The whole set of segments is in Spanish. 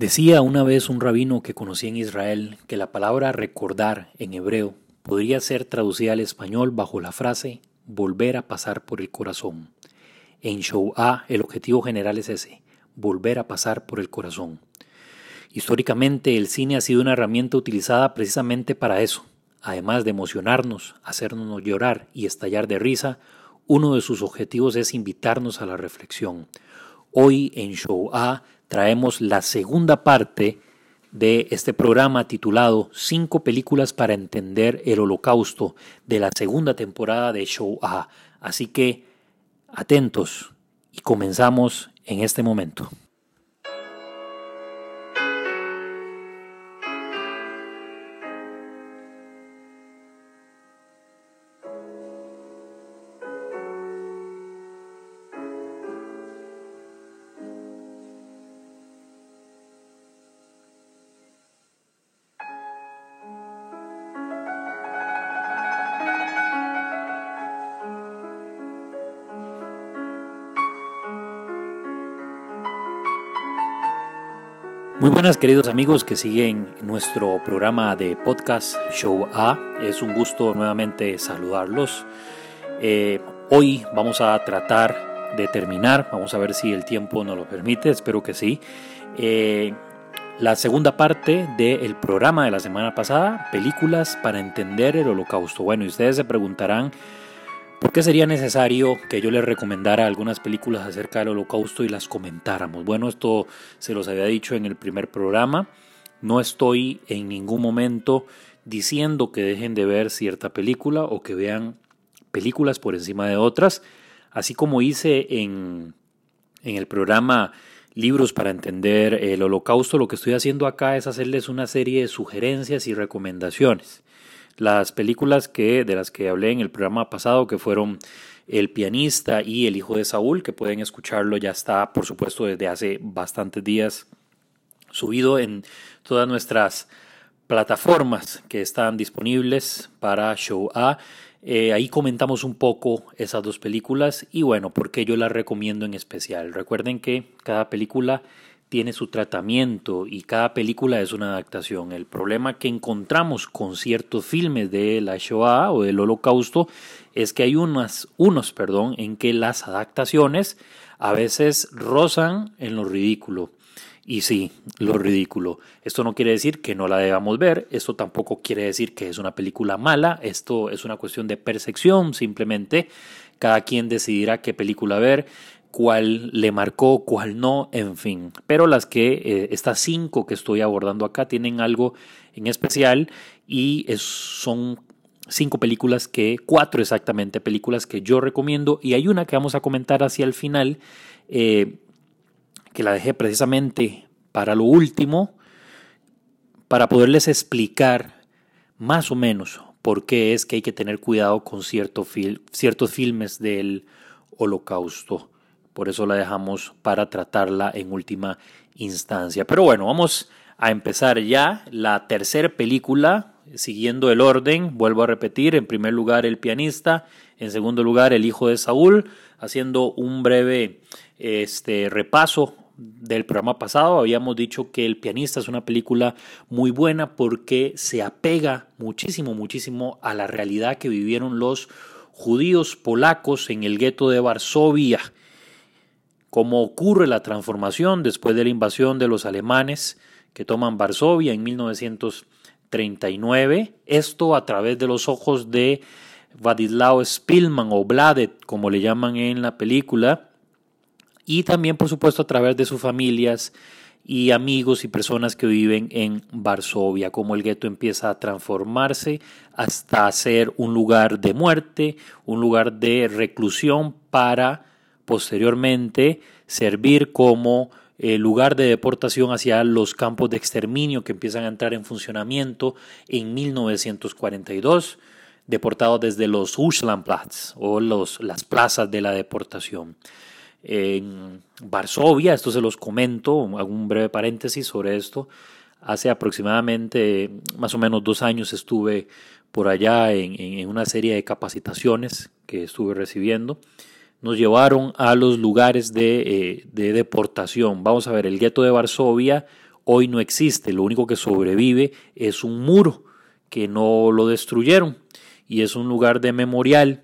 Decía una vez un rabino que conocí en Israel que la palabra recordar en hebreo podría ser traducida al español bajo la frase volver a pasar por el corazón. En A el objetivo general es ese, volver a pasar por el corazón. Históricamente el cine ha sido una herramienta utilizada precisamente para eso. Además de emocionarnos, hacernos llorar y estallar de risa, uno de sus objetivos es invitarnos a la reflexión. Hoy en Show A traemos la segunda parte de este programa titulado Cinco películas para entender el holocausto de la segunda temporada de Show A. Así que atentos y comenzamos en este momento. Buenas queridos amigos que siguen nuestro programa de podcast Show A. Es un gusto nuevamente saludarlos. Eh, hoy vamos a tratar de terminar, vamos a ver si el tiempo nos lo permite, espero que sí. Eh, la segunda parte del programa de la semana pasada, películas para entender el holocausto. Bueno, y ustedes se preguntarán ¿Por qué sería necesario que yo les recomendara algunas películas acerca del holocausto y las comentáramos? Bueno, esto se los había dicho en el primer programa. No estoy en ningún momento diciendo que dejen de ver cierta película o que vean películas por encima de otras. Así como hice en, en el programa Libros para entender el holocausto, lo que estoy haciendo acá es hacerles una serie de sugerencias y recomendaciones. Las películas que, de las que hablé en el programa pasado, que fueron El pianista y El hijo de Saúl, que pueden escucharlo, ya está, por supuesto, desde hace bastantes días subido en todas nuestras plataformas que están disponibles para Show A. Eh, ahí comentamos un poco esas dos películas y bueno, por qué yo las recomiendo en especial. Recuerden que cada película tiene su tratamiento y cada película es una adaptación. El problema que encontramos con ciertos filmes de la Shoah o del Holocausto es que hay unos, unos perdón, en que las adaptaciones a veces rozan en lo ridículo. Y sí, lo ridículo. Esto no quiere decir que no la debamos ver, esto tampoco quiere decir que es una película mala, esto es una cuestión de percepción simplemente. Cada quien decidirá qué película ver cuál le marcó, cuál no, en fin. Pero las que, eh, estas cinco que estoy abordando acá, tienen algo en especial y son cinco películas que, cuatro exactamente películas que yo recomiendo y hay una que vamos a comentar hacia el final, eh, que la dejé precisamente para lo último, para poderles explicar más o menos por qué es que hay que tener cuidado con ciertos filmes del holocausto. Por eso la dejamos para tratarla en última instancia. Pero bueno, vamos a empezar ya la tercera película, siguiendo el orden. Vuelvo a repetir, en primer lugar el pianista, en segundo lugar el hijo de Saúl, haciendo un breve este, repaso del programa pasado habíamos dicho que El pianista es una película muy buena porque se apega muchísimo, muchísimo a la realidad que vivieron los judíos polacos en el gueto de Varsovia cómo ocurre la transformación después de la invasión de los alemanes que toman Varsovia en 1939, esto a través de los ojos de Wadislao Spilman o Bladet, como le llaman en la película, y también por supuesto a través de sus familias y amigos y personas que viven en Varsovia, cómo el gueto empieza a transformarse hasta ser un lugar de muerte, un lugar de reclusión para posteriormente servir como eh, lugar de deportación hacia los campos de exterminio que empiezan a entrar en funcionamiento en 1942, deportados desde los Uschlandplatz o los, las plazas de la deportación. En Varsovia, esto se los comento, hago un breve paréntesis sobre esto. Hace aproximadamente más o menos dos años estuve por allá en, en una serie de capacitaciones que estuve recibiendo nos llevaron a los lugares de, eh, de, deportación. Vamos a ver, el gueto de Varsovia hoy no existe. Lo único que sobrevive es un muro que no lo destruyeron y es un lugar de memorial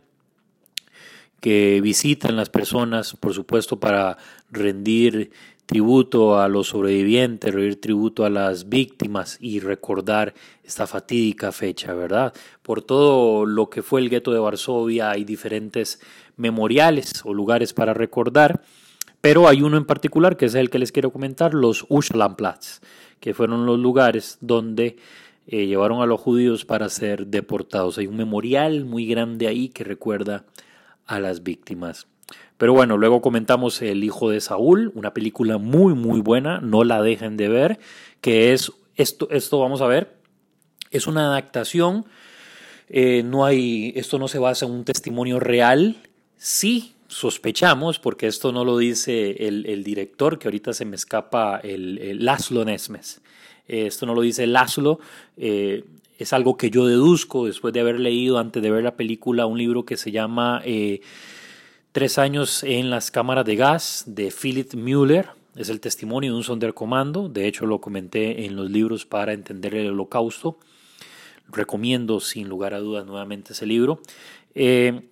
que visitan las personas, por supuesto, para rendir tributo a los sobrevivientes, rendir tributo a las víctimas y recordar esta fatídica fecha, ¿verdad? Por todo lo que fue el gueto de Varsovia hay diferentes memoriales o lugares para recordar, pero hay uno en particular que es el que les quiero comentar, los Uschlandplatz, que fueron los lugares donde eh, llevaron a los judíos para ser deportados. Hay un memorial muy grande ahí que recuerda a las víctimas. Pero bueno, luego comentamos El hijo de Saúl, una película muy muy buena, no la dejen de ver, que es esto, esto vamos a ver, es una adaptación, eh, no hay, esto no se basa en un testimonio real, sí sospechamos, porque esto no lo dice el, director, que ahorita se me escapa, el, Laszlo Nesmes. Eh, esto no lo dice Laszlo, eh, es algo que yo deduzco después de haber leído antes de ver la película un libro que se llama Tres años en las cámaras de gas de Philip Müller. Es el testimonio de un sonderkommando. De hecho, lo comenté en los libros para entender el holocausto. Recomiendo sin lugar a dudas nuevamente ese libro. Eh,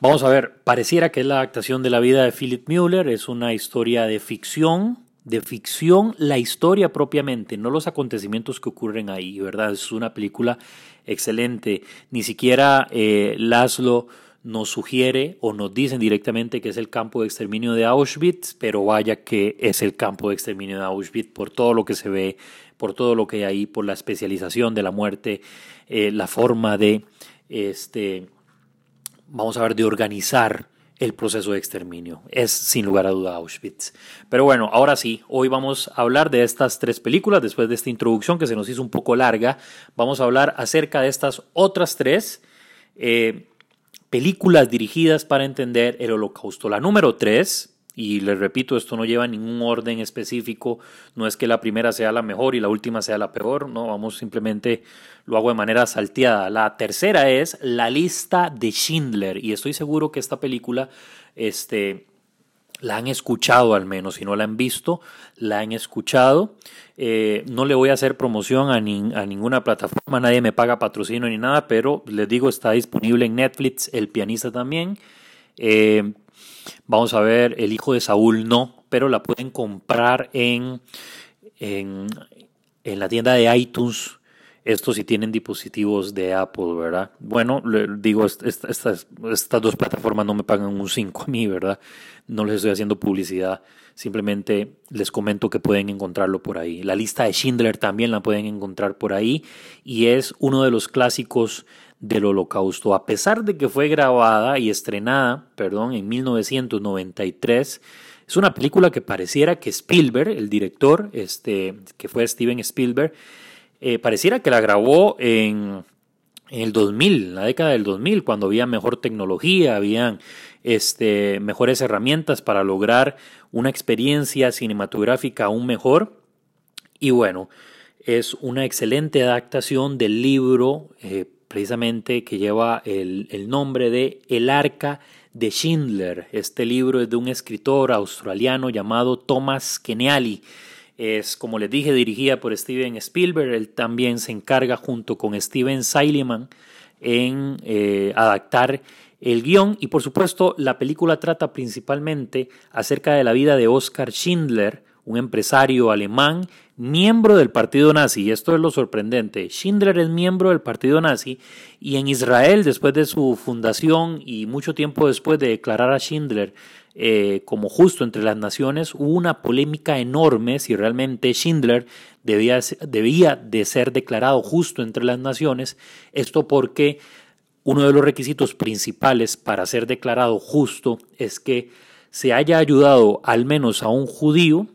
vamos a ver, pareciera que es la adaptación de la vida de Philip Müller. Es una historia de ficción. De ficción, la historia propiamente, no los acontecimientos que ocurren ahí, ¿verdad? Es una película excelente. Ni siquiera eh, Laszlo nos sugiere o nos dicen directamente que es el campo de exterminio de Auschwitz, pero vaya que es el campo de exterminio de Auschwitz por todo lo que se ve, por todo lo que hay ahí, por la especialización de la muerte, eh, la forma de, este, vamos a ver, de organizar el proceso de exterminio. Es sin lugar a duda Auschwitz. Pero bueno, ahora sí, hoy vamos a hablar de estas tres películas. Después de esta introducción que se nos hizo un poco larga, vamos a hablar acerca de estas otras tres. Eh, películas dirigidas para entender el holocausto. La número tres, y les repito, esto no lleva ningún orden específico, no es que la primera sea la mejor y la última sea la peor, no, vamos simplemente lo hago de manera salteada. La tercera es La lista de Schindler, y estoy seguro que esta película, este, la han escuchado al menos, si no la han visto, la han escuchado. Eh, no le voy a hacer promoción a, a, ninguna plataforma, nadie me paga patrocinio ni nada, pero les digo, está disponible en Netflix, El pianista también. Eh, vamos a ver, El hijo de Saúl no, pero la pueden comprar en, en, en la tienda de iTunes esto si tienen dispositivos de Apple, ¿verdad? Bueno, le digo, estas, dos plataformas no me pagan un 5 a mí, ¿verdad? No les estoy haciendo publicidad, simplemente les comento que pueden encontrarlo por ahí. La lista de Schindler también la pueden encontrar por ahí y es uno de los clásicos del holocausto. A pesar de que fue grabada y estrenada, perdón, en 1993, es una película que pareciera que Spielberg, el director, este, que fue Steven Spielberg, eh, pareciera que la grabó en, el 2000, en la década del 2000, cuando había mejor tecnología, habían este, mejores herramientas para lograr una experiencia cinematográfica aún mejor. Y bueno, es una excelente adaptación del libro eh, precisamente que lleva el, el, nombre de El Arca de Schindler. Este libro es de un escritor australiano llamado Thomas Keneally es, como les dije, dirigida por Steven Spielberg. Él también se encarga junto con Steven Seileman en eh, adaptar el guion y por supuesto la película trata principalmente acerca de la vida de Oskar Schindler, un empresario alemán, miembro del partido nazi. Y esto es lo sorprendente. Schindler es miembro del partido nazi y en Israel, después de su fundación y mucho tiempo después de declarar a Schindler eh, como justo entre las naciones, hubo una polémica enorme si realmente Schindler debía, debía de ser declarado justo entre las naciones. Esto porque uno de los requisitos principales para ser declarado justo es que se haya ayudado al menos a un judío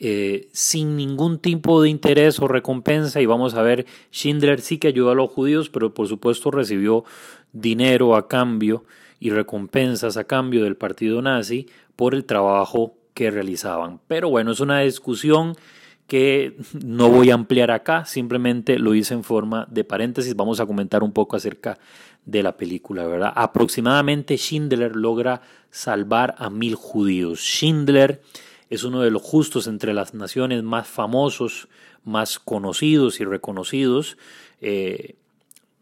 eh, sin ningún tipo de interés o recompensa. Y vamos a ver, Schindler sí que ayudó a los judíos, pero por supuesto recibió dinero a cambio y recompensas a cambio del partido nazi por el trabajo que realizaban. Pero bueno, es una discusión que no voy a ampliar acá, simplemente lo hice en forma de paréntesis. Vamos a comentar un poco acerca de la película, ¿verdad? Aproximadamente Schindler logra salvar a mil judíos. Schindler es uno de los justos entre las naciones más famosos, más conocidos y reconocidos. Eh,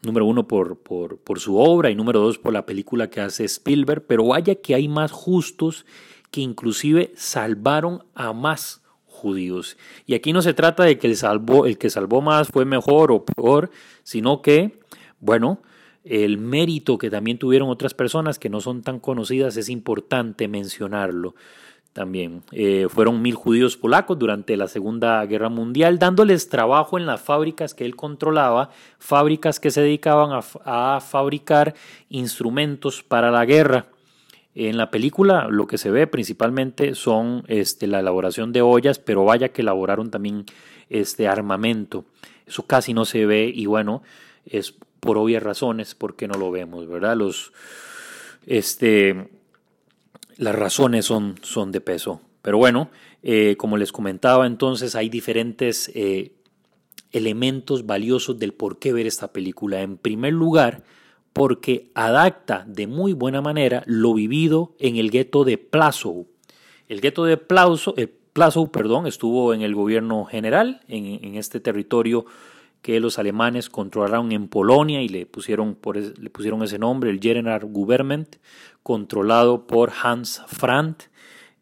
número uno por, por, su obra y número dos por la película que hace Spielberg, pero vaya que hay más justos que inclusive salvaron a más judíos. Y aquí no se trata de que el, salvó, el que salvó más fue mejor o peor, sino que, bueno, el mérito que también tuvieron otras personas que no son tan conocidas es importante mencionarlo también. Eh, fueron mil judíos polacos durante la Segunda Guerra Mundial, dándoles trabajo en las fábricas que él controlaba, fábricas que se dedicaban a, a fabricar instrumentos para la guerra. En la película lo que se ve principalmente son este, la elaboración de ollas, pero vaya que elaboraron también este armamento. Eso casi no se ve y bueno, es por obvias razones porque no lo vemos, ¿verdad? Los, este, las razones son, son de peso. Pero bueno, eh, como les comentaba entonces, hay diferentes eh, elementos valiosos del por qué ver esta película. En primer lugar, porque adapta de muy buena manera lo vivido en el gueto de Plazow. El gueto de Plazow, eh, perdón, estuvo en el gobierno general, en, en, este territorio que los alemanes controlaron en Polonia y le pusieron, por, le pusieron ese nombre, el General Government, controlado por Hans Frank,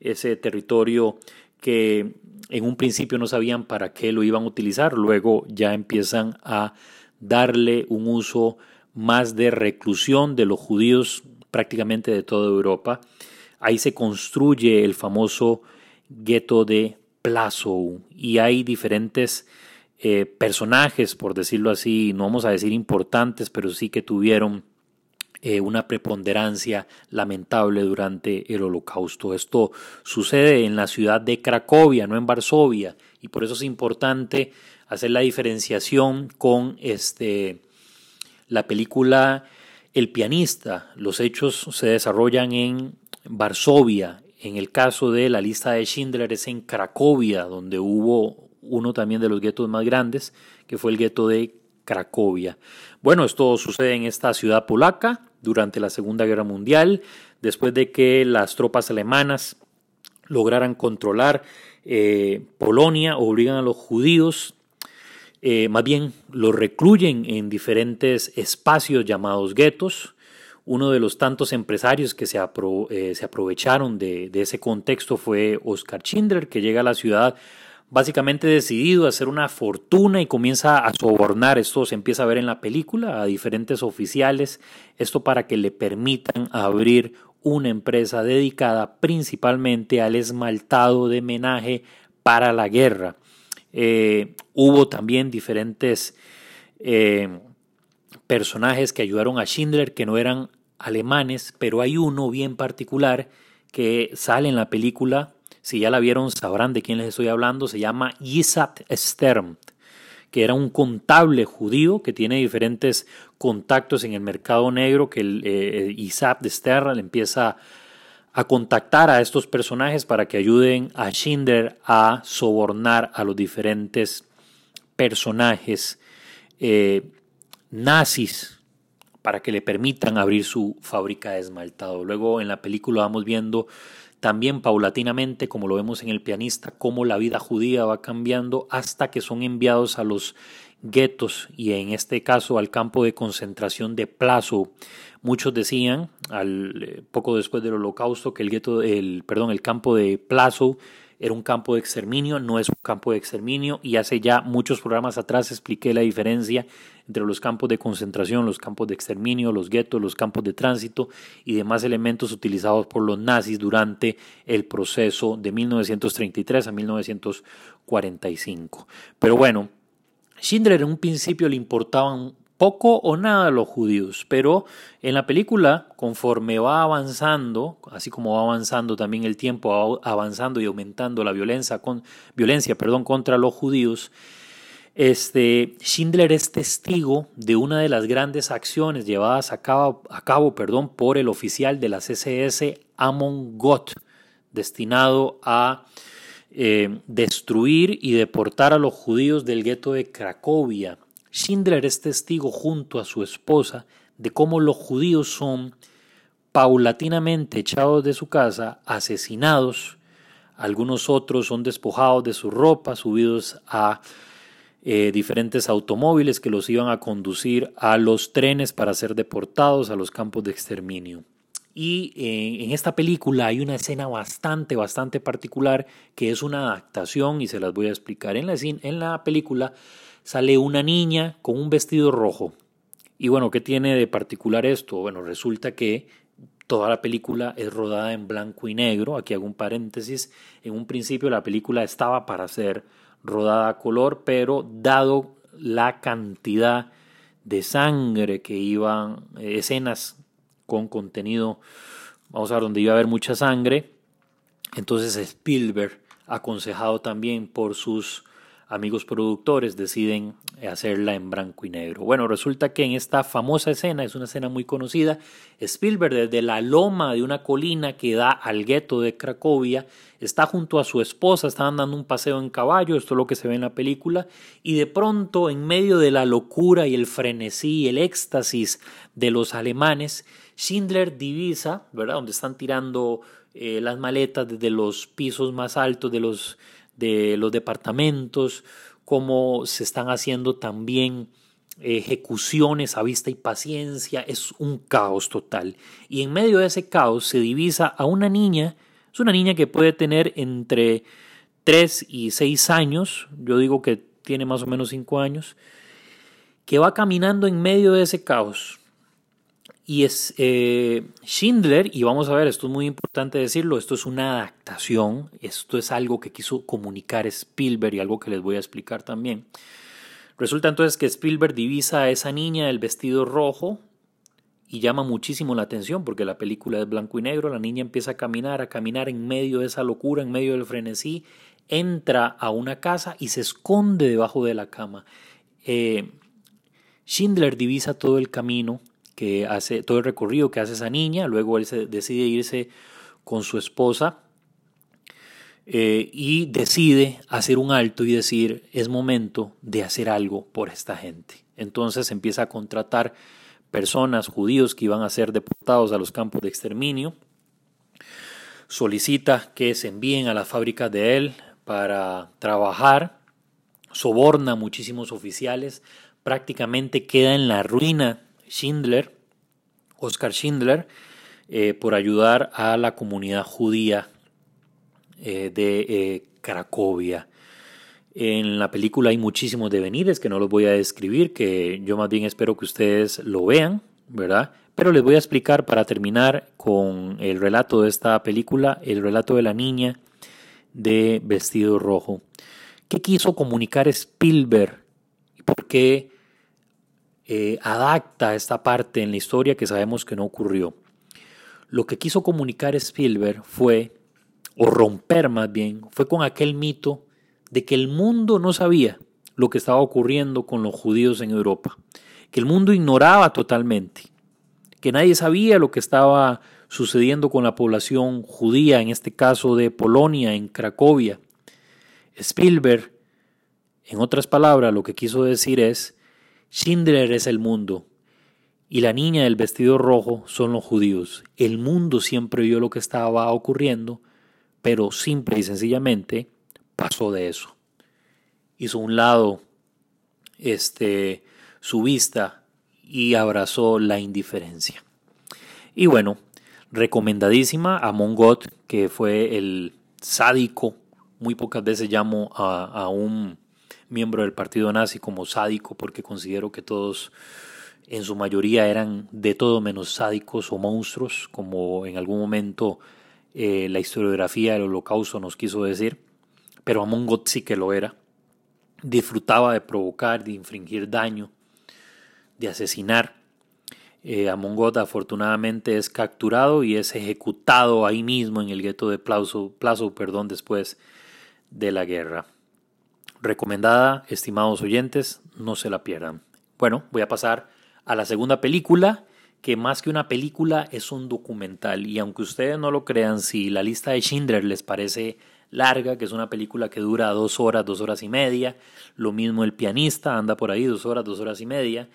ese territorio que en un principio no sabían para qué lo iban a utilizar, luego ya empiezan a darle un uso más de reclusión de los judíos prácticamente de toda Europa. Ahí se construye el famoso gueto de Plazow y hay diferentes eh, personajes, por decirlo así, no vamos a decir importantes, pero sí que tuvieron eh, una preponderancia lamentable durante el holocausto. Esto sucede en la ciudad de Cracovia, no en Varsovia, y por eso es importante hacer la diferenciación con este la película El pianista. Los hechos se desarrollan en Varsovia. En el caso de la lista de Schindler es en Cracovia, donde hubo uno también de los guetos más grandes, que fue el gueto de Cracovia. Bueno, esto sucede en esta ciudad polaca durante la Segunda Guerra Mundial, después de que las tropas alemanas lograran controlar eh, Polonia, obligan a los judíos eh, más bien lo recluyen en diferentes espacios llamados guetos. Uno de los tantos empresarios que se, eh, se aprovecharon de, de, ese contexto fue Oscar Schindler, que llega a la ciudad básicamente decidido a hacer una fortuna y comienza a sobornar, esto se empieza a ver en la película, a diferentes oficiales, esto para que le permitan abrir una empresa dedicada principalmente al esmaltado de menaje para la guerra. Eh, hubo también diferentes eh, personajes que ayudaron a Schindler que no eran alemanes, pero hay uno bien particular que sale en la película. Si ya la vieron, sabrán de quién les estoy hablando. Se llama Isaac Stern, que era un contable judío que tiene diferentes contactos en el mercado negro, que el, eh, Isaac Stern le empieza a a contactar a estos personajes para que ayuden a Schindler a sobornar a los diferentes personajes eh, nazis para que le permitan abrir su fábrica de esmaltado. Luego en la película vamos viendo también paulatinamente, como lo vemos en el pianista, cómo la vida judía va cambiando hasta que son enviados a los guetos y en este caso al campo de concentración de Plazo. Muchos decían, al, eh, poco después del holocausto, que el, gueto, el, perdón, el campo de Plazo era un campo de exterminio, no es un campo de exterminio y hace ya muchos programas atrás expliqué la diferencia entre los campos de concentración, los campos de exterminio, los guetos, los campos de tránsito y demás elementos utilizados por los nazis durante el proceso de 1933 a 1945. Pero bueno, Schindler en un principio le importaban poco o nada los judíos, pero en la película, conforme va avanzando, así como va avanzando también el tiempo, va avanzando y aumentando la violencia, violencia perdón, contra los judíos, este, Schindler es testigo de una de las grandes acciones llevadas a cabo, a cabo perdón, por el oficial de las SS Amon Gott, destinado a eh, destruir y deportar a los judíos del gueto de Cracovia. Schindler es testigo junto a su esposa de cómo los judíos son paulatinamente echados de su casa, asesinados, algunos otros son despojados de su ropa, subidos a eh, diferentes automóviles que los iban a conducir a los trenes para ser deportados a los campos de exterminio. Y eh, en esta película hay una escena bastante, bastante particular que es una adaptación y se las voy a explicar. En la, en la película sale una niña con un vestido rojo. Y bueno, ¿qué tiene de particular esto? Bueno, resulta que toda la película es rodada en blanco y negro. Aquí hago un paréntesis. En un principio la película estaba para ser rodada a color, pero dado la cantidad de sangre que iban, eh, escenas con contenido, vamos a ver, donde iba a haber mucha sangre, entonces Spielberg, aconsejado también por sus amigos productores deciden hacerla en blanco y negro. Bueno, resulta que en esta famosa escena, es una escena muy conocida, Spielberg desde la loma de una colina que da al gueto de Cracovia, está junto a su esposa, estaban dando un paseo en caballo, esto es lo que se ve en la película, y de pronto en medio de la locura y el frenesí, el éxtasis de los alemanes, Schindler divisa, ¿verdad? Donde están tirando eh, las maletas desde los pisos más altos de los de los departamentos, cómo se están haciendo también ejecuciones a vista y paciencia, es un caos total. Y en medio de ese caos se divisa a una niña, es una niña que puede tener entre 3 y 6 años, yo digo que tiene más o menos 5 años, que va caminando en medio de ese caos y es eh, Schindler, y vamos a ver, esto es muy importante decirlo, esto es una adaptación, esto es algo que quiso comunicar Spielberg y algo que les voy a explicar también. Resulta entonces que Spielberg divisa a esa niña el vestido rojo y llama muchísimo la atención porque la película es blanco y negro, la niña empieza a caminar, a caminar en medio de esa locura, en medio del frenesí, entra a una casa y se esconde debajo de la cama. Eh, Schindler divisa todo el camino que hace todo el recorrido que hace esa niña, luego él se decide irse con su esposa eh, y decide hacer un alto y decir es momento de hacer algo por esta gente. Entonces empieza a contratar personas, judíos que iban a ser deportados a los campos de exterminio, solicita que se envíen a las fábricas de él para trabajar, soborna a muchísimos oficiales, prácticamente queda en la ruina Schindler, Oscar Schindler, eh, por ayudar a la comunidad judía eh, de eh, Cracovia. En la película hay muchísimos devenires que no los voy a describir, que yo más bien espero que ustedes lo vean, ¿verdad? Pero les voy a explicar para terminar con el relato de esta película, el relato de la niña de vestido rojo. ¿Qué quiso comunicar Spielberg? ¿Y por qué eh, adapta esta parte en la historia que sabemos que no ocurrió. Lo que quiso comunicar Spielberg fue, o romper más bien, fue con aquel mito de que el mundo no sabía lo que estaba ocurriendo con los judíos en Europa, que el mundo ignoraba totalmente, que nadie sabía lo que estaba sucediendo con la población judía, en este caso de Polonia, en Cracovia. Spielberg, en otras palabras, lo que quiso decir es Schindler es el mundo y la niña del vestido rojo son los judíos. El mundo siempre vio lo que estaba ocurriendo, pero simple y sencillamente pasó de eso. Hizo un lado este, su vista y abrazó la indiferencia. Y bueno, recomendadísima a Mongot, que fue el sádico, muy pocas veces llamo a, a un miembro del partido nazi como sádico porque considero que todos en su mayoría eran de todo menos sádicos o monstruos, como en algún momento eh, la historiografía del holocausto nos quiso decir, pero Amon sí que lo era. Disfrutaba de provocar, de infringir daño, de asesinar. Eh, Amon afortunadamente es capturado y es ejecutado ahí mismo en el gueto de Plazo, Plazo perdón, después de la guerra. Recomendada, estimados oyentes, no se la pierdan. Bueno, voy a pasar a la segunda película, que más que una película es un documental. Y aunque ustedes no lo crean, si la lista de Schindler les parece larga, que es una película que dura dos horas, dos horas y media, lo mismo el pianista anda por ahí dos horas, dos horas y media,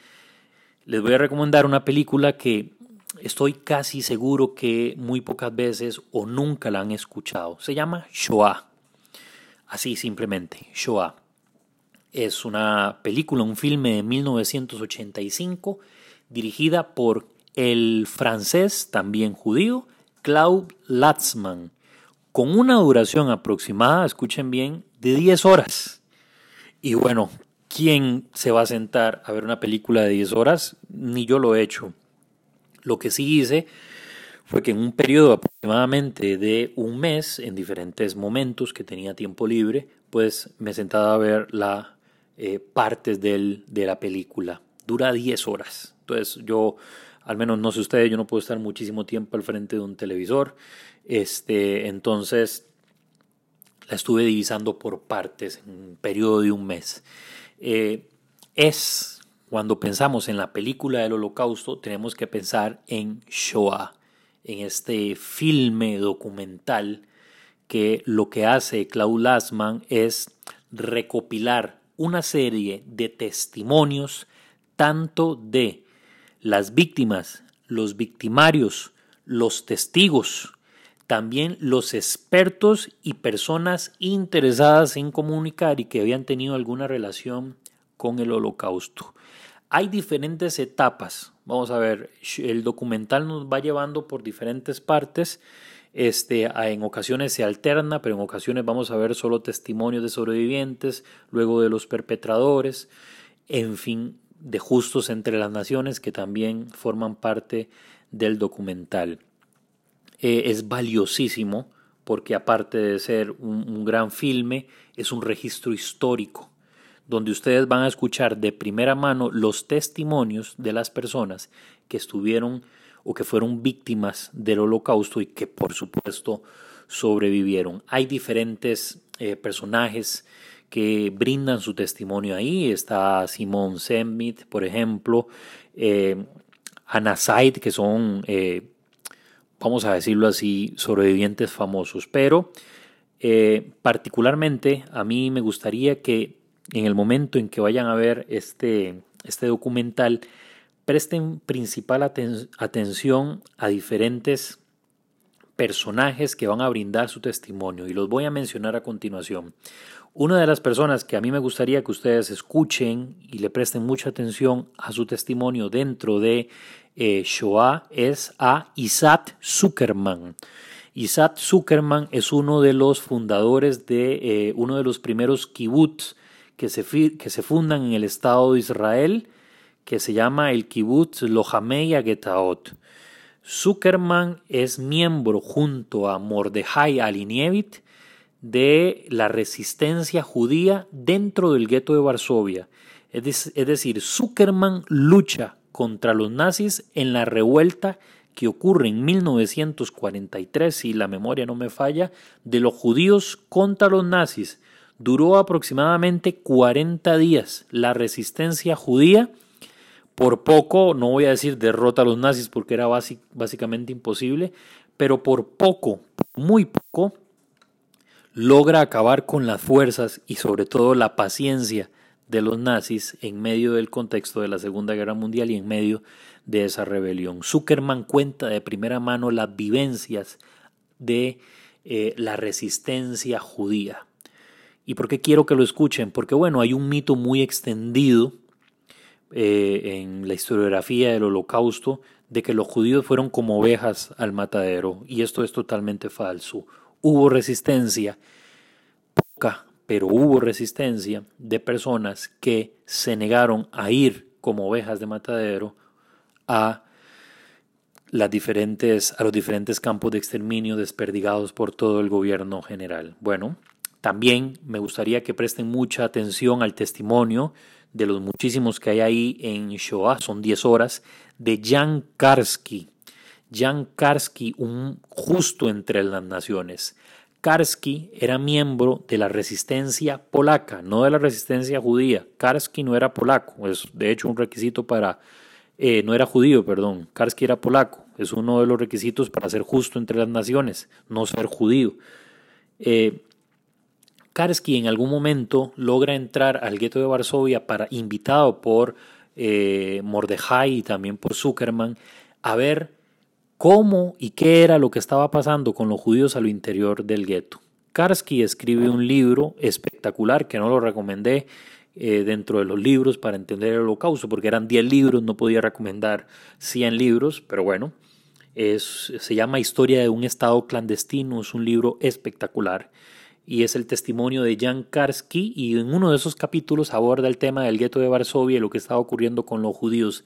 les voy a recomendar una película que estoy casi seguro que muy pocas veces o nunca la han escuchado. Se llama Shoah. Así simplemente, Shoah. Es una película, un filme de 1985 dirigida por el francés, también judío, Claude Latzman, con una duración aproximada, escuchen bien, de 10 horas. Y bueno, ¿quién se va a sentar a ver una película de 10 horas? Ni yo lo he hecho. Lo que sí hice fue que en un periodo aproximadamente de un mes, en diferentes momentos que tenía tiempo libre, pues me sentaba a ver la eh, partes del, de la película. Dura 10 horas. Entonces yo, al menos no sé ustedes, yo no puedo estar muchísimo tiempo al frente de un televisor. Este, entonces la estuve divisando por partes en un periodo de un mes. Eh, es cuando pensamos en la película del holocausto, tenemos que pensar en Shoah, en este filme documental que lo que hace Claude Lassman es recopilar una serie de testimonios tanto de las víctimas, los victimarios, los testigos, también los expertos y personas interesadas en comunicar y que habían tenido alguna relación con el holocausto. Hay diferentes etapas. Vamos a ver, el documental nos va llevando por diferentes partes. Este, en ocasiones se alterna, pero en ocasiones vamos a ver solo testimonios de sobrevivientes, luego de los perpetradores, en fin, de justos entre las naciones que también forman parte del documental. Eh, es valiosísimo porque aparte de ser un gran filme, es un registro histórico donde ustedes van a escuchar de primera mano los testimonios de las personas que estuvieron o que fueron víctimas del holocausto y que por supuesto sobrevivieron. Hay diferentes eh, personajes que brindan su testimonio ahí. Está Simón Semmit, por ejemplo, eh, que son, eh, vamos a decirlo así, sobrevivientes famosos. Pero particularmente a mí me gustaría que en el momento en que vayan a ver este, este documental, presten principal atención a diferentes personajes que van a brindar su testimonio y los voy a mencionar a continuación. Una de las personas que a mí me gustaría que ustedes escuchen y le presten mucha atención a su testimonio dentro de eh, Shoah es a Isaac Zuckerman. Isaac Zuckerman es uno de los fundadores de eh, uno de los primeros kibbutz que se, que se fundan en el Estado de Israel, que se llama el Kibbutz Lohamei Agetaot. Zuckerman es miembro junto a Mordejai Alinievit de la resistencia judía dentro del gueto de Varsovia. Es, es decir, Zuckerman lucha contra los nazis en la revuelta que ocurre en 1943, si la memoria no me falla, de los judíos contra los nazis duró aproximadamente 40 días la resistencia judía. Por poco, no voy a decir derrota a los nazis porque era básicamente imposible, pero por poco, muy poco, logra acabar con las fuerzas y sobre todo la paciencia de los nazis en medio del contexto de la Segunda Guerra Mundial y en medio de esa rebelión. Zuckerman cuenta de primera mano las vivencias de eh, la resistencia judía. ¿Y por qué quiero que lo escuchen? Porque bueno, hay un mito muy extendido eh, en la historiografía del holocausto de que los judíos fueron como ovejas al matadero y esto es totalmente falso. Hubo resistencia, poca, pero hubo resistencia de personas que se negaron a ir como ovejas de matadero a las diferentes, a los diferentes campos de exterminio desperdigados por todo el gobierno general. Bueno, también me gustaría que presten mucha atención al testimonio de los muchísimos que hay ahí en Shoah, son 10 horas, de Jan Karski. Jan Karski, un justo entre las naciones. Karski era miembro de la resistencia polaca, no de la resistencia judía. Karski no era polaco, es de hecho un requisito para... Eh, no era judío, perdón. Karski era polaco. Es uno de los requisitos para ser justo entre las naciones, no ser judío. Eh, Karski en algún momento logra entrar al gueto de Varsovia para, invitado por eh, Mordejai y también por Zuckerman a ver cómo y qué era lo que estaba pasando con los judíos a lo interior del gueto. Karski escribe un libro espectacular que no lo recomendé eh, dentro de los libros para entender el holocausto, porque eran 10 libros, no podía recomendar 100 libros, pero bueno, es, se llama Historia de un Estado clandestino, es un libro espectacular y es el testimonio de Jan Karski y en uno de esos capítulos aborda el tema del gueto de Varsovia y lo que estaba ocurriendo con los judíos.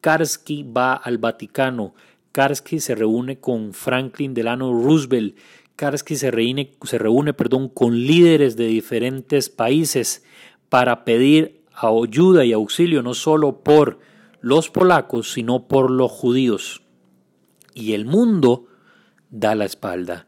Karski va al Vaticano, Karski se reúne con Franklin Delano Roosevelt, Karski se reúne, se reúne perdón, con líderes de diferentes países para pedir ayuda y auxilio no solo por los polacos, sino por los judíos. Y el mundo da la espalda.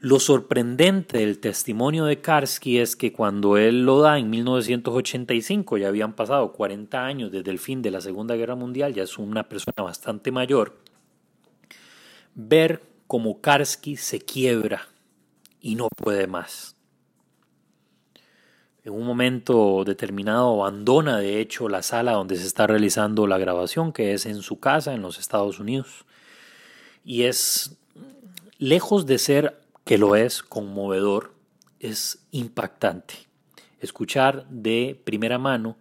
Lo sorprendente del testimonio de Karski es que cuando él lo da en 1985, ya habían pasado 40 años desde el fin de la Segunda Guerra Mundial, ya es una persona bastante mayor, ver cómo Karski se quiebra y no puede más en un momento determinado abandona de hecho la sala donde se está realizando la grabación, que es en su casa en los Estados Unidos. Y es, lejos de ser que lo es conmovedor, es impactante. Escuchar de primera mano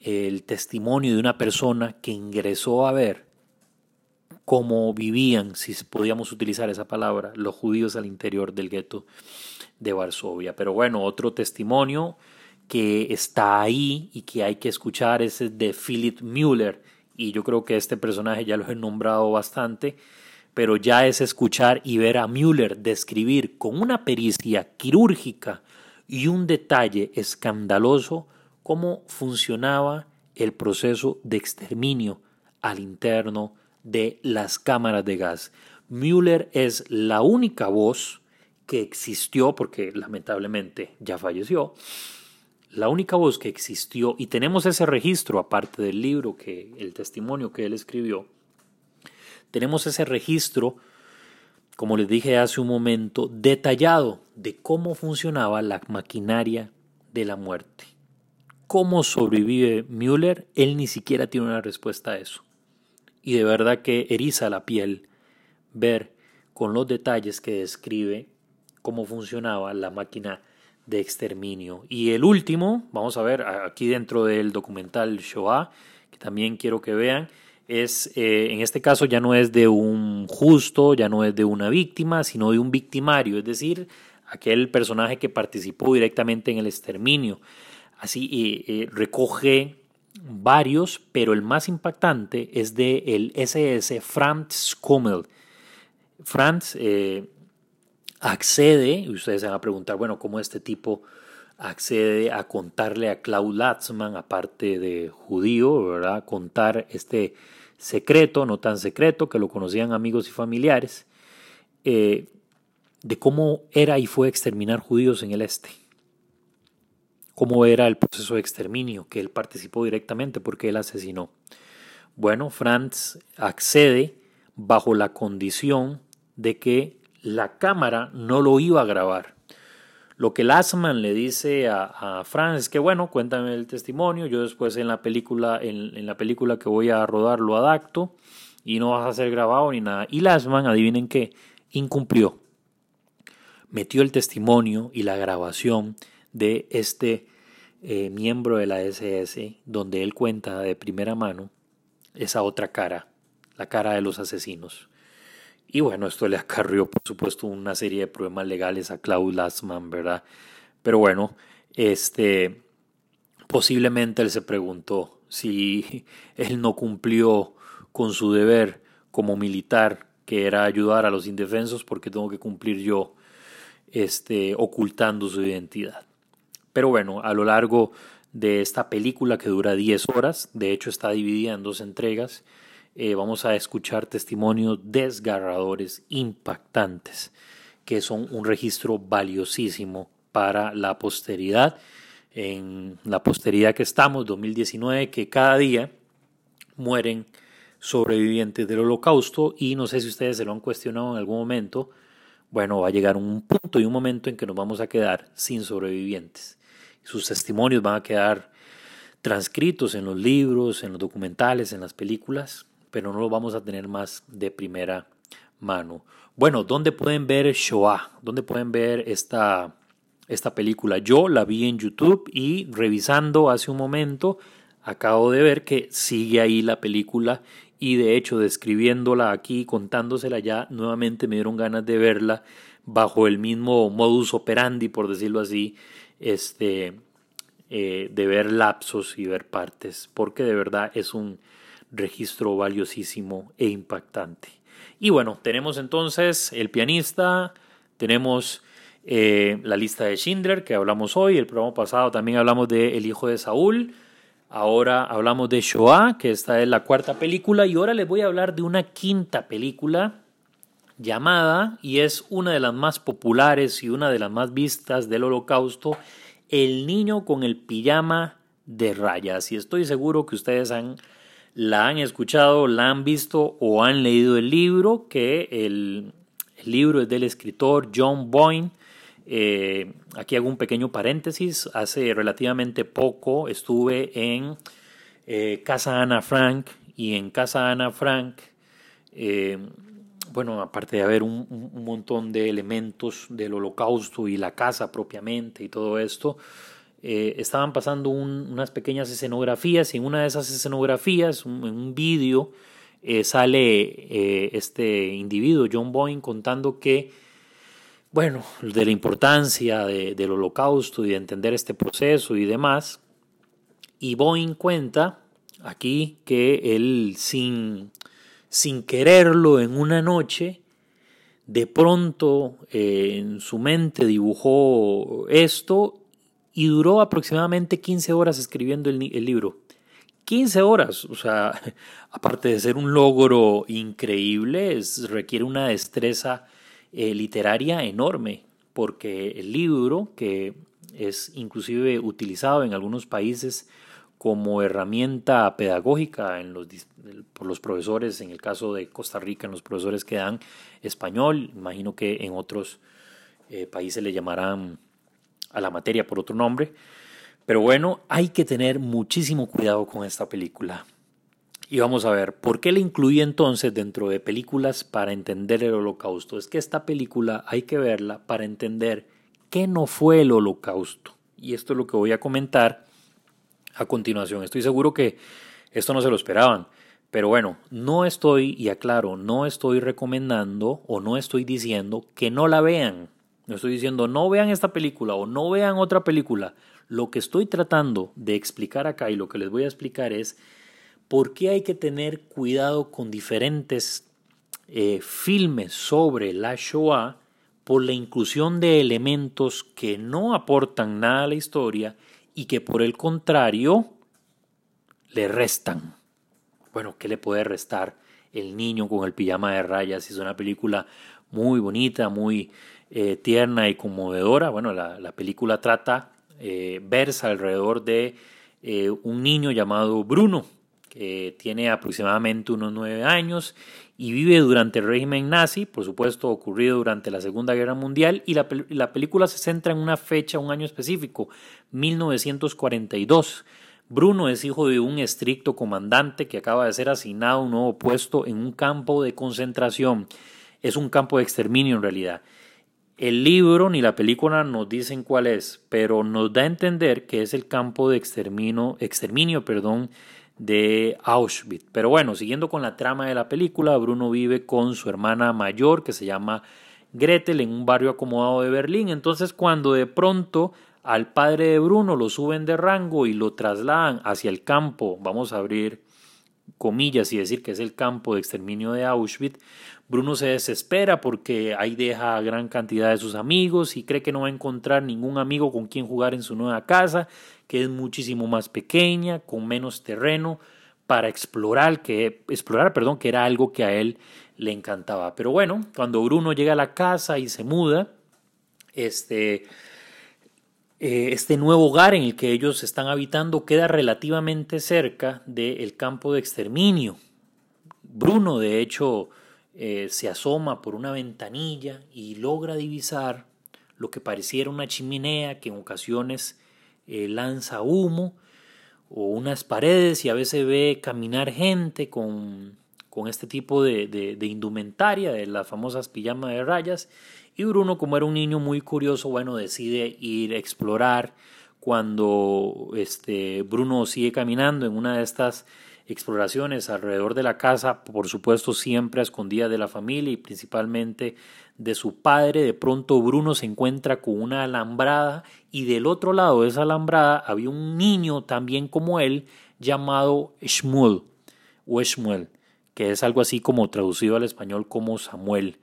el testimonio de una persona que ingresó a ver cómo vivían, si podíamos utilizar esa palabra, los judíos al interior del gueto de Varsovia. Pero bueno, otro testimonio que está ahí y que hay que escuchar es el de Philip Müller. Y yo creo que este personaje ya lo he nombrado bastante, pero ya es escuchar y ver a Müller describir con una pericia quirúrgica y un detalle escandaloso cómo funcionaba el proceso de exterminio al interno de las cámaras de gas. Müller es la única voz que existió, porque lamentablemente ya falleció, la única voz que existió, y tenemos ese registro, aparte del libro, que el testimonio que él escribió, tenemos ese registro, como les dije hace un momento, detallado de cómo funcionaba la maquinaria de la muerte. ¿Cómo sobrevive Müller? Él ni siquiera tiene una respuesta a eso. Y de verdad que eriza la piel ver con los detalles que describe cómo funcionaba la máquina de exterminio. Y el último, vamos a ver aquí dentro del documental Shoah, que también quiero que vean, es, eh, en este caso ya no es de un justo, ya no es de una víctima, sino de un victimario, es decir, aquel personaje que participó directamente en el exterminio. Así recoge varios, pero el más impactante es de el SS Franz Kummel. Franz eh, accede, y ustedes se van a preguntar, bueno, ¿cómo este tipo accede a contarle a Klaus Latzmann, aparte de judío, ¿verdad? Contar este secreto, no tan secreto, que lo conocían amigos y familiares, eh, de cómo era y fue exterminar judíos en el este. Cómo era el proceso de exterminio, que él participó directamente porque él asesinó. Bueno, Franz accede bajo la condición de que la cámara no lo iba a grabar. Lo que Lassman le dice a, a Franz es que bueno, cuéntame el testimonio, yo después en la película, en, la película que voy a rodar lo adapto y no vas a ser grabado ni nada. Y Lassman, adivinen qué, incumplió. Metió el testimonio y la grabación de este eh, miembro de la SS, donde él cuenta de primera mano esa otra cara, la cara de los asesinos. Y bueno, esto le acarrió, por supuesto, una serie de problemas legales a Klaus Lassmann, ¿verdad? Pero bueno, este, posiblemente él se preguntó si él no cumplió con su deber como militar, que era ayudar a los indefensos, porque tengo que cumplir yo este, ocultando su identidad. Pero bueno, a lo largo de esta película que dura 10 horas, de hecho está dividida en dos entregas, eh, vamos a escuchar testimonios desgarradores, impactantes, que son un registro valiosísimo para la posteridad. En la posteridad que estamos, 2019, que cada día mueren sobrevivientes del holocausto y no sé si ustedes se lo han cuestionado en algún momento, bueno, va a llegar un punto y un momento en que nos vamos a quedar sin sobrevivientes. Sus testimonios van a quedar transcritos en los libros, en los documentales, en las películas, pero no lo vamos a tener más de primera mano. Bueno, ¿dónde pueden ver Shoah? ¿Dónde pueden ver esta, esta película? Yo la vi en YouTube y revisando hace un momento acabo de ver que sigue ahí la película y de hecho describiéndola aquí, contándosela ya, nuevamente me dieron ganas de verla bajo el mismo modus operandi, por decirlo así, este, eh, de ver lapsos y ver partes, porque de verdad es un registro valiosísimo e impactante. Y bueno, tenemos entonces el pianista, tenemos eh, la lista de Schindler que hablamos hoy, el programa pasado también hablamos de El hijo de Saúl, ahora hablamos de Shoah, que esta es la cuarta película, y ahora les voy a hablar de una quinta película llamada, y es una de las más populares y una de las más vistas del holocausto, el niño con el pijama de rayas. Y estoy seguro que ustedes han, la han escuchado, la han visto o han leído el libro, que el, libro es del escritor John Boyne. Eh, aquí hago un pequeño paréntesis. Hace relativamente poco estuve en eh, Casa Ana Frank y en Casa Ana Frank, eh, bueno, aparte de haber un, montón de elementos del holocausto y la casa propiamente y todo esto, eh, estaban pasando unas pequeñas escenografías y en una de esas escenografías, en un, vídeo, eh, sale eh, este individuo, John Boyne, contando que, bueno, de la importancia del holocausto y de entender este proceso y demás. Y Boyne cuenta aquí que él sin sin quererlo en una noche, de pronto en su mente dibujó esto y duró aproximadamente 15 horas escribiendo el, libro. 15 horas, o sea, aparte de ser un logro increíble, requiere una destreza eh, literaria enorme, porque el libro, que es inclusive utilizado en algunos países como herramienta pedagógica por los profesores, en el caso de Costa Rica, en los profesores que dan español, imagino que en otros eh, países le llamarán a la materia por otro nombre. Pero bueno, hay que tener muchísimo cuidado con esta película. Y vamos a ver, ¿por qué la incluí entonces dentro de películas para entender el holocausto? Es que esta película hay que verla para entender qué no fue el holocausto. Y esto es lo que voy a comentar a continuación. Estoy seguro que esto no se lo esperaban. Pero bueno, no estoy, y aclaro, no estoy recomendando o no estoy diciendo que no la vean. No estoy diciendo no vean esta película o no vean otra película. Lo que estoy tratando de explicar acá y lo que les voy a explicar es por qué hay que tener cuidado con diferentes eh, filmes sobre la Shoah por la inclusión de elementos que no aportan nada a la historia y que por el contrario le restan. Bueno, ¿qué le puede restar el niño con el pijama de rayas? Es una película muy bonita, muy eh, tierna y conmovedora. Bueno, la, película trata, eh, versa alrededor de eh, un niño llamado Bruno, que tiene aproximadamente unos nueve años y vive durante el régimen nazi, por supuesto ocurrido durante la Segunda Guerra Mundial, y la, la, película se centra en una fecha, un año específico, 1942. Bruno es hijo de un estricto comandante que acaba de ser asignado a un nuevo puesto en un campo de concentración. Es un campo de exterminio en realidad. El libro ni la película nos dicen cuál es, pero nos da a entender que es el campo de exterminio, exterminio perdón, de Auschwitz. Pero bueno, siguiendo con la trama de la película, Bruno vive con su hermana mayor que se llama Gretel en un barrio acomodado de Berlín. Entonces cuando de pronto al padre de Bruno lo suben de rango y lo trasladan hacia el campo, vamos a abrir comillas y decir que es el campo de exterminio de Auschwitz, Bruno se desespera porque ahí deja gran cantidad de sus amigos y cree que no va a encontrar ningún amigo con quien jugar en su nueva casa, que es muchísimo más pequeña, con menos terreno para explorar, que explorar, perdón, que era algo que a él le encantaba. Pero bueno, cuando Bruno llega a la casa y se muda, este eh, este nuevo hogar en el que ellos están habitando queda relativamente cerca del campo de exterminio. Bruno, de hecho, eh, se asoma por una ventanilla y logra divisar lo que pareciera una chimenea que en ocasiones eh, lanza humo o unas paredes y a veces ve caminar gente con, con este tipo de, de, indumentaria, de las famosas pijamas de rayas. Y Bruno, como era un niño muy curioso, bueno, decide ir a explorar. Cuando este, Bruno sigue caminando en una de estas exploraciones alrededor de la casa, por supuesto siempre a escondidas de la familia y principalmente de su padre, de pronto Bruno se encuentra con una alambrada y del otro lado de esa alambrada había un niño también como él llamado Shmuel o Shmuel, que es algo así como traducido al español como Samuel.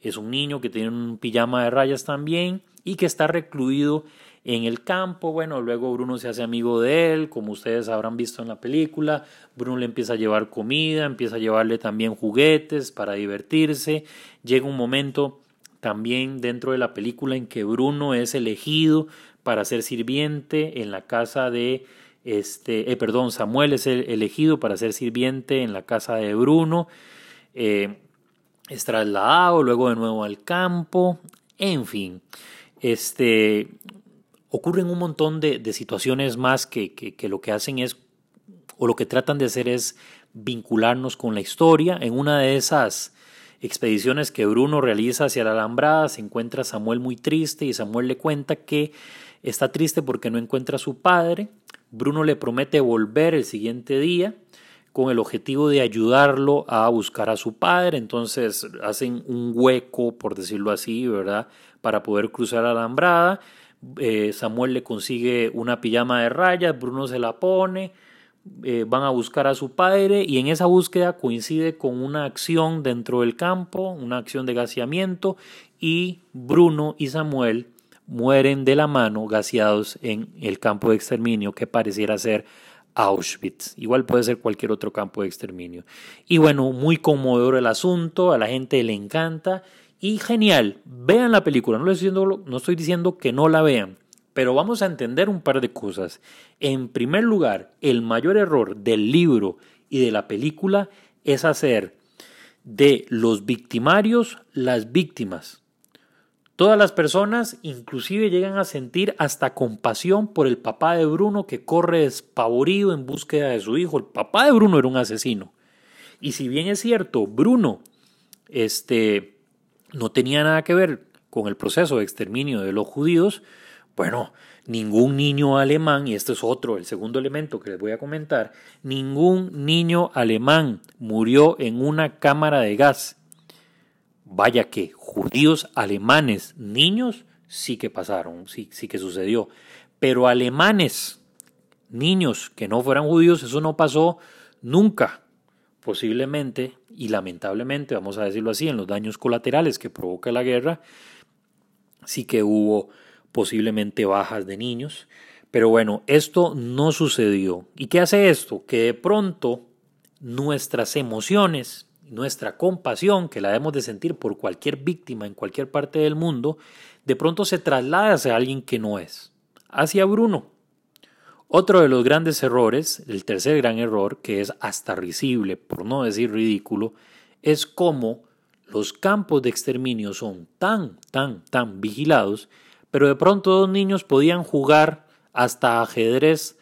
Es un niño que tiene un pijama de rayas también y que está recluido en el campo. Bueno, luego Bruno se hace amigo de él, como ustedes habrán visto en la película. Bruno le empieza a llevar comida, empieza a llevarle también juguetes para divertirse. Llega un momento también dentro de la película en que Bruno es elegido para ser sirviente en la casa de este, eh, perdón, Samuel es el elegido para ser sirviente en la casa de Bruno. Eh, es trasladado luego de nuevo al campo. En fin, este, ocurren un montón de, situaciones más que, que, lo que hacen es, o lo que tratan de hacer es vincularnos con la historia. En una de esas expediciones que Bruno realiza hacia la Alambrada se encuentra Samuel muy triste y Samuel le cuenta que está triste porque no encuentra a su padre. Bruno le promete volver el siguiente día con el objetivo de ayudarlo a buscar a su padre. Entonces hacen un hueco, por decirlo así, ¿verdad? Para poder cruzar la alambrada. Eh, Samuel le consigue una pijama de rayas, Bruno se la pone, eh, van a buscar a su padre y en esa búsqueda coincide con una acción dentro del campo, una acción de gaseamiento y Bruno y Samuel mueren de la mano gaseados en el campo de exterminio que pareciera ser Auschwitz. Igual puede ser cualquier otro campo de exterminio. Y bueno, muy conmovedor el asunto, a la gente le encanta y genial, vean la película, no, estoy diciendo, no estoy diciendo que no la vean, pero vamos a entender un par de cosas. En primer lugar, el mayor error del libro y de la película es hacer de los victimarios las víctimas. Todas las personas inclusive llegan a sentir hasta compasión por el papá de Bruno que corre despavorido en búsqueda de su hijo. El papá de Bruno era un asesino. Y si bien es cierto, Bruno este, no tenía nada que ver con el proceso de exterminio de los judíos, bueno, ningún niño alemán, y este es otro, el segundo elemento que les voy a comentar, ningún niño alemán murió en una cámara de gas. Vaya que judíos alemanes, niños, sí que pasaron, sí, sí que sucedió. Pero alemanes, niños que no fueran judíos, eso no pasó nunca posiblemente y lamentablemente, vamos a decirlo así, en los daños colaterales que provoca la guerra, sí que hubo posiblemente bajas de niños. Pero bueno, esto no sucedió. ¿Y qué hace esto? Que de pronto nuestras emociones, nuestra compasión, que la debemos de sentir por cualquier víctima en cualquier parte del mundo, de pronto se traslada hacia alguien que no es, hacia Bruno. Otro de los grandes errores, el tercer gran error, que es hasta risible, por no decir ridículo, es cómo los campos de exterminio son tan, tan, tan vigilados, pero de pronto dos niños podían jugar hasta ajedrez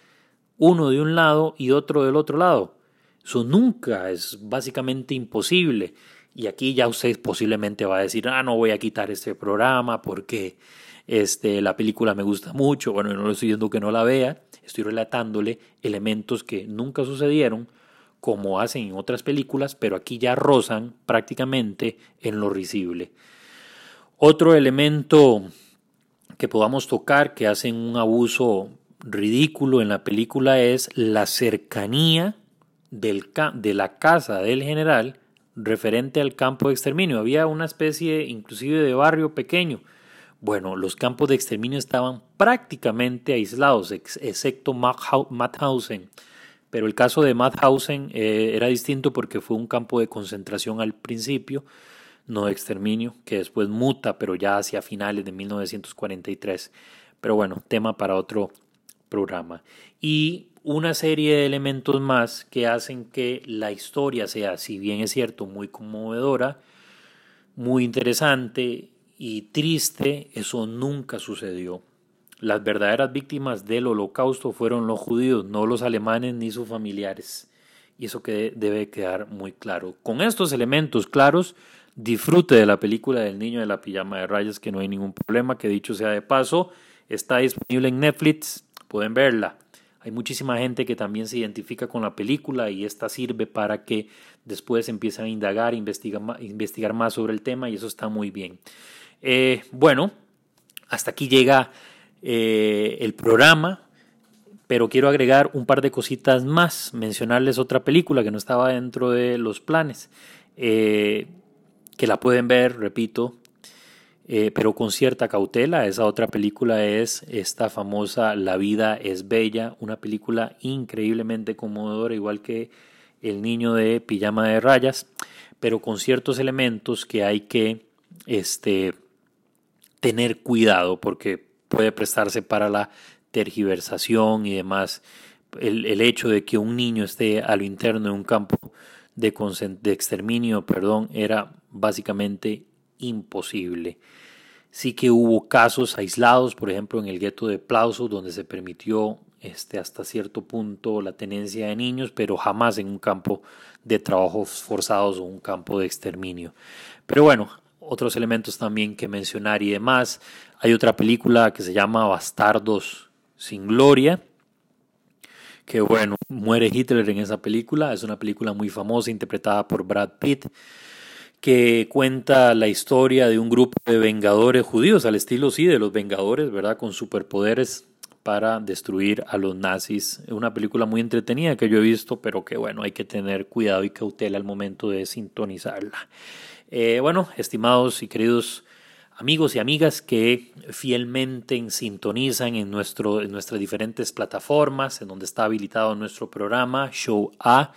uno de un lado y otro del otro lado. Eso nunca es básicamente imposible. Y aquí ya usted posiblemente va a decir, ah, no voy a quitar este programa porque este, la película me gusta mucho. Bueno, no le estoy diciendo que no la vea, estoy relatándole elementos que nunca sucedieron, como hacen en otras películas, pero aquí ya rozan prácticamente en lo risible. Otro elemento que podamos tocar que hacen un abuso ridículo en la película es la cercanía de la casa del general referente al campo de exterminio. Había una especie inclusive de barrio pequeño bueno, los campos de exterminio estaban prácticamente aislados, excepto Mauthausen. Pero el caso de Mauthausen eh, era distinto porque fue un campo de concentración al principio, no de exterminio, que después muta, pero ya hacia finales de 1943. Pero bueno, tema para otro programa. Y una serie de elementos más que hacen que la historia sea, si bien es cierto, muy conmovedora, muy interesante y triste, eso nunca sucedió. Las verdaderas víctimas del holocausto fueron los judíos, no los alemanes ni sus familiares. y eso que debe quedar muy claro. Con estos elementos claros, disfrute de la película del niño de la pijama de rayas, que no hay ningún problema, que dicho sea de paso, está disponible en Netflix, pueden verla. Hay muchísima gente que también se identifica con la película y esta sirve para que después empiecen a indagar, investigar, investigar más sobre el tema y eso está muy bien. Eh, bueno, hasta aquí llega eh, el programa, pero quiero agregar un par de cositas más, mencionarles otra película que no estaba dentro de los planes, eh, que la pueden ver, repito, eh, pero con cierta cautela. Esa otra película es esta famosa La vida es bella, una película increíblemente conmovedora, igual que El niño de pijama de rayas, pero con ciertos elementos que hay que este, tener cuidado porque puede prestarse para la tergiversación y demás. El, el hecho de que un niño esté a lo interno de un campo de, de exterminio, perdón, era básicamente imposible. Sí que hubo casos aislados, por ejemplo en el gueto de Plauso, donde se permitió este, hasta cierto punto la tenencia de niños, pero jamás en un campo de trabajos forzados o un campo de exterminio. Pero bueno, otros elementos también que mencionar y demás. Hay otra película que se llama Bastardos sin Gloria, que bueno, muere Hitler en esa película, es una película muy famosa interpretada por Brad Pitt que cuenta la historia de un grupo de vengadores judíos, al estilo sí de los vengadores, ¿verdad? Con superpoderes para destruir a los nazis. Es una película muy entretenida que yo he visto, pero que bueno, hay que tener cuidado y cautela al momento de sintonizarla. Eh, bueno, estimados y queridos amigos y amigas que fielmente sintonizan en, nuestro, en nuestras diferentes plataformas, en donde está habilitado nuestro programa, Show A.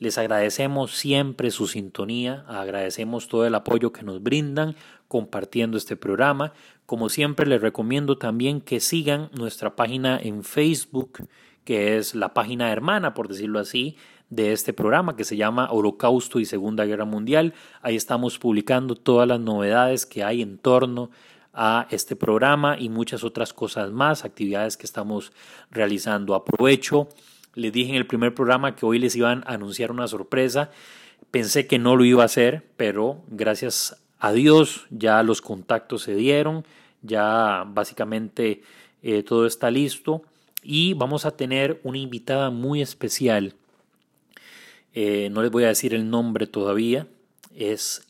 Les agradecemos siempre su sintonía, agradecemos todo el apoyo que nos brindan compartiendo este programa. Como siempre les recomiendo también que sigan nuestra página en Facebook, que es la página hermana, por decirlo así, de este programa que se llama Holocausto y Segunda Guerra Mundial. Ahí estamos publicando todas las novedades que hay en torno a este programa y muchas otras cosas más, actividades que estamos realizando. Aprovecho les dije en el primer programa que hoy les iban a anunciar una sorpresa. Pensé que no lo iba a hacer, pero gracias a Dios ya los contactos se dieron, ya básicamente eh, todo está listo y vamos a tener una invitada muy especial. Eh, no les voy a decir el nombre todavía, es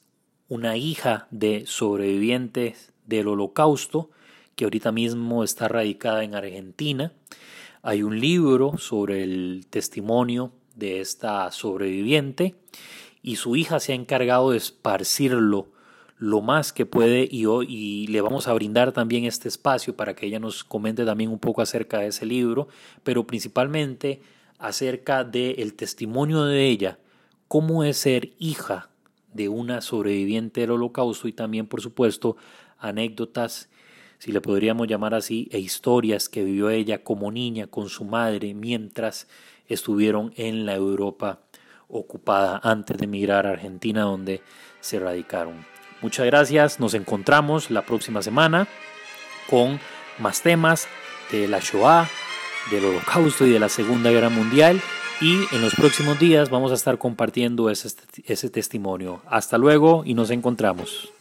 una hija de sobrevivientes del holocausto que ahorita mismo está radicada en Argentina. Hay un libro sobre el testimonio de esta sobreviviente y su hija se ha encargado de esparcirlo lo más que puede y, y le vamos a brindar también este espacio para que ella nos comente también un poco acerca de ese libro, pero principalmente acerca del testimonio de ella, cómo es ser hija de una sobreviviente del holocausto y también, por supuesto, anécdotas si le podríamos llamar así, e historias que vivió ella como niña con su madre mientras estuvieron en la Europa ocupada antes de emigrar a Argentina donde se radicaron. Muchas gracias, nos encontramos la próxima semana con más temas de la Shoah, del Holocausto y de la Segunda Guerra Mundial y en los próximos días vamos a estar compartiendo ese, testimonio. Hasta luego y nos encontramos.